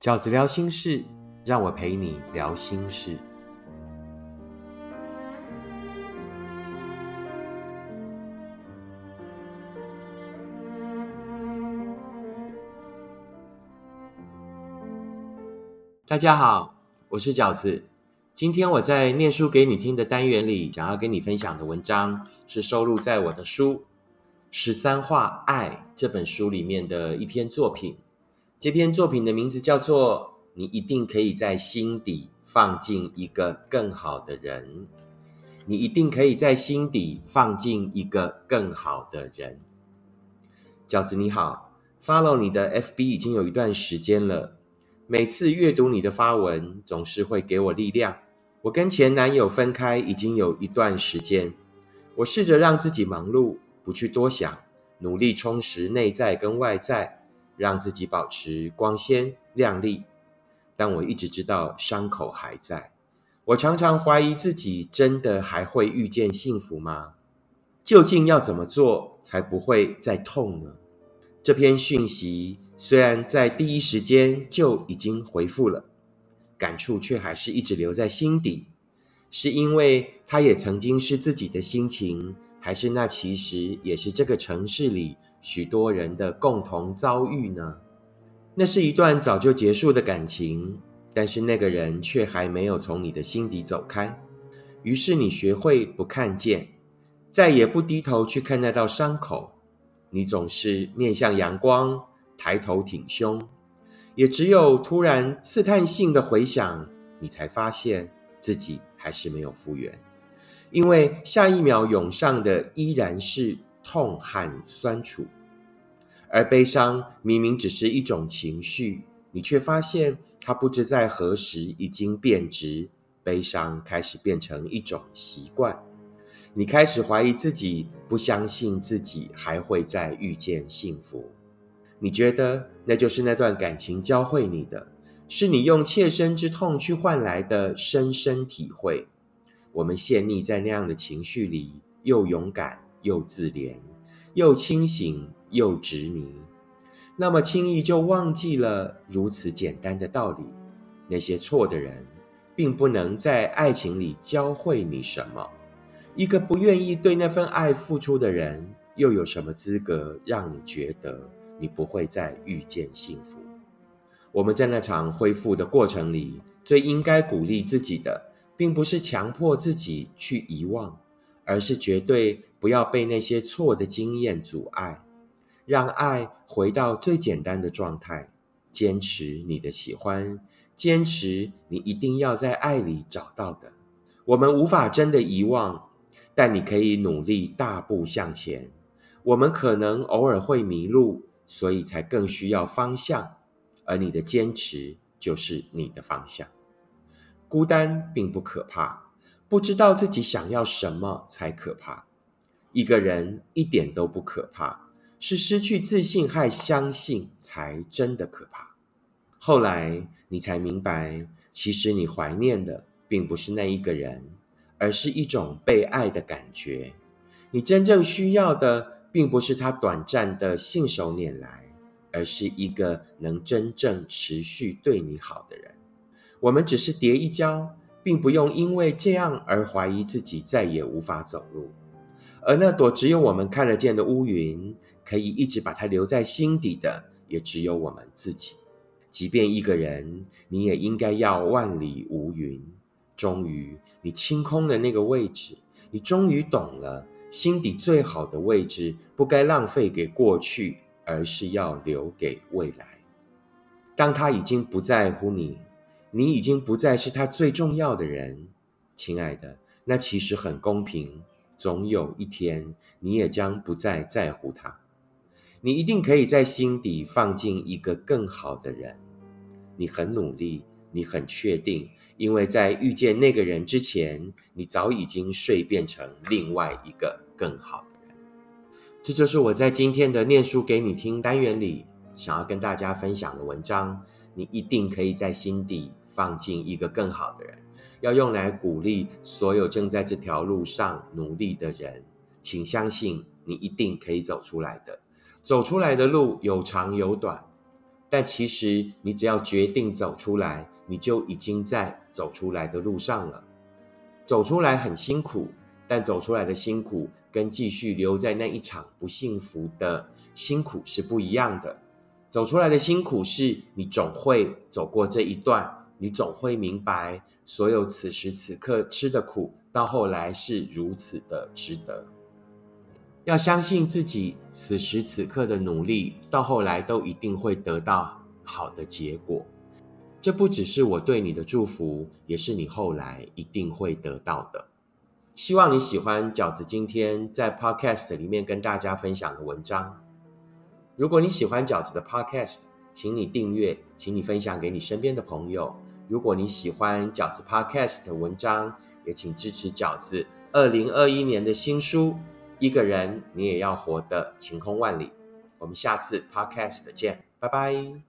饺子聊心事，让我陪你聊心事。大家好，我是饺子。今天我在念书给你听的单元里，想要跟你分享的文章是收录在我的书《十三画爱》这本书里面的一篇作品。这篇作品的名字叫做《你一定可以在心底放进一个更好的人》。你一定可以在心底放进一个更好的人。饺子你好，follow 你的 FB 已经有一段时间了。每次阅读你的发文，总是会给我力量。我跟前男友分开已经有一段时间，我试着让自己忙碌，不去多想，努力充实内在跟外在。让自己保持光鲜亮丽，但我一直知道伤口还在。我常常怀疑自己真的还会遇见幸福吗？究竟要怎么做才不会再痛呢？这篇讯息虽然在第一时间就已经回复了，感触却还是一直留在心底。是因为它也曾经是自己的心情，还是那其实也是这个城市里？许多人的共同遭遇呢？那是一段早就结束的感情，但是那个人却还没有从你的心底走开。于是你学会不看见，再也不低头去看那道伤口。你总是面向阳光，抬头挺胸。也只有突然刺探性的回想，你才发现自己还是没有复原，因为下一秒涌上的依然是。痛和酸楚，而悲伤明明只是一种情绪，你却发现它不知在何时已经变质。悲伤开始变成一种习惯，你开始怀疑自己，不相信自己还会再遇见幸福。你觉得那就是那段感情教会你的，是你用切身之痛去换来的深深体会。我们陷溺在那样的情绪里，又勇敢。又自怜，又清醒，又执迷，那么轻易就忘记了如此简单的道理。那些错的人，并不能在爱情里教会你什么。一个不愿意对那份爱付出的人，又有什么资格让你觉得你不会再遇见幸福？我们在那场恢复的过程里，最应该鼓励自己的，并不是强迫自己去遗忘。而是绝对不要被那些错的经验阻碍，让爱回到最简单的状态。坚持你的喜欢，坚持你一定要在爱里找到的。我们无法真的遗忘，但你可以努力大步向前。我们可能偶尔会迷路，所以才更需要方向。而你的坚持就是你的方向。孤单并不可怕。不知道自己想要什么才可怕。一个人一点都不可怕，是失去自信和相信才真的可怕。后来你才明白，其实你怀念的并不是那一个人，而是一种被爱的感觉。你真正需要的，并不是他短暂的信手拈来，而是一个能真正持续对你好的人。我们只是跌一跤。并不用因为这样而怀疑自己再也无法走路，而那朵只有我们看得见的乌云，可以一直把它留在心底的，也只有我们自己。即便一个人，你也应该要万里无云。终于，你清空了那个位置，你终于懂了，心底最好的位置不该浪费给过去，而是要留给未来。当他已经不在乎你。你已经不再是他最重要的人，亲爱的。那其实很公平，总有一天你也将不再在乎他。你一定可以在心底放进一个更好的人。你很努力，你很确定，因为在遇见那个人之前，你早已经睡变成另外一个更好的人。这就是我在今天的念书给你听单元里想要跟大家分享的文章。你一定可以在心底。放进一个更好的人，要用来鼓励所有正在这条路上努力的人。请相信，你一定可以走出来的。走出来的路有长有短，但其实你只要决定走出来，你就已经在走出来的路上了。走出来很辛苦，但走出来的辛苦跟继续留在那一场不幸福的辛苦是不一样的。走出来的辛苦是你总会走过这一段，你总会明白所有此时此刻吃的苦，到后来是如此的值得。要相信自己此时此刻的努力，到后来都一定会得到好的结果。这不只是我对你的祝福，也是你后来一定会得到的。希望你喜欢饺子今天在 Podcast 里面跟大家分享的文章。如果你喜欢饺子的 Podcast，请你订阅，请你分享给你身边的朋友。如果你喜欢饺子 Podcast 的文章，也请支持饺子二零二一年的新书《一个人你也要活得晴空万里》。我们下次 Podcast 见，拜拜。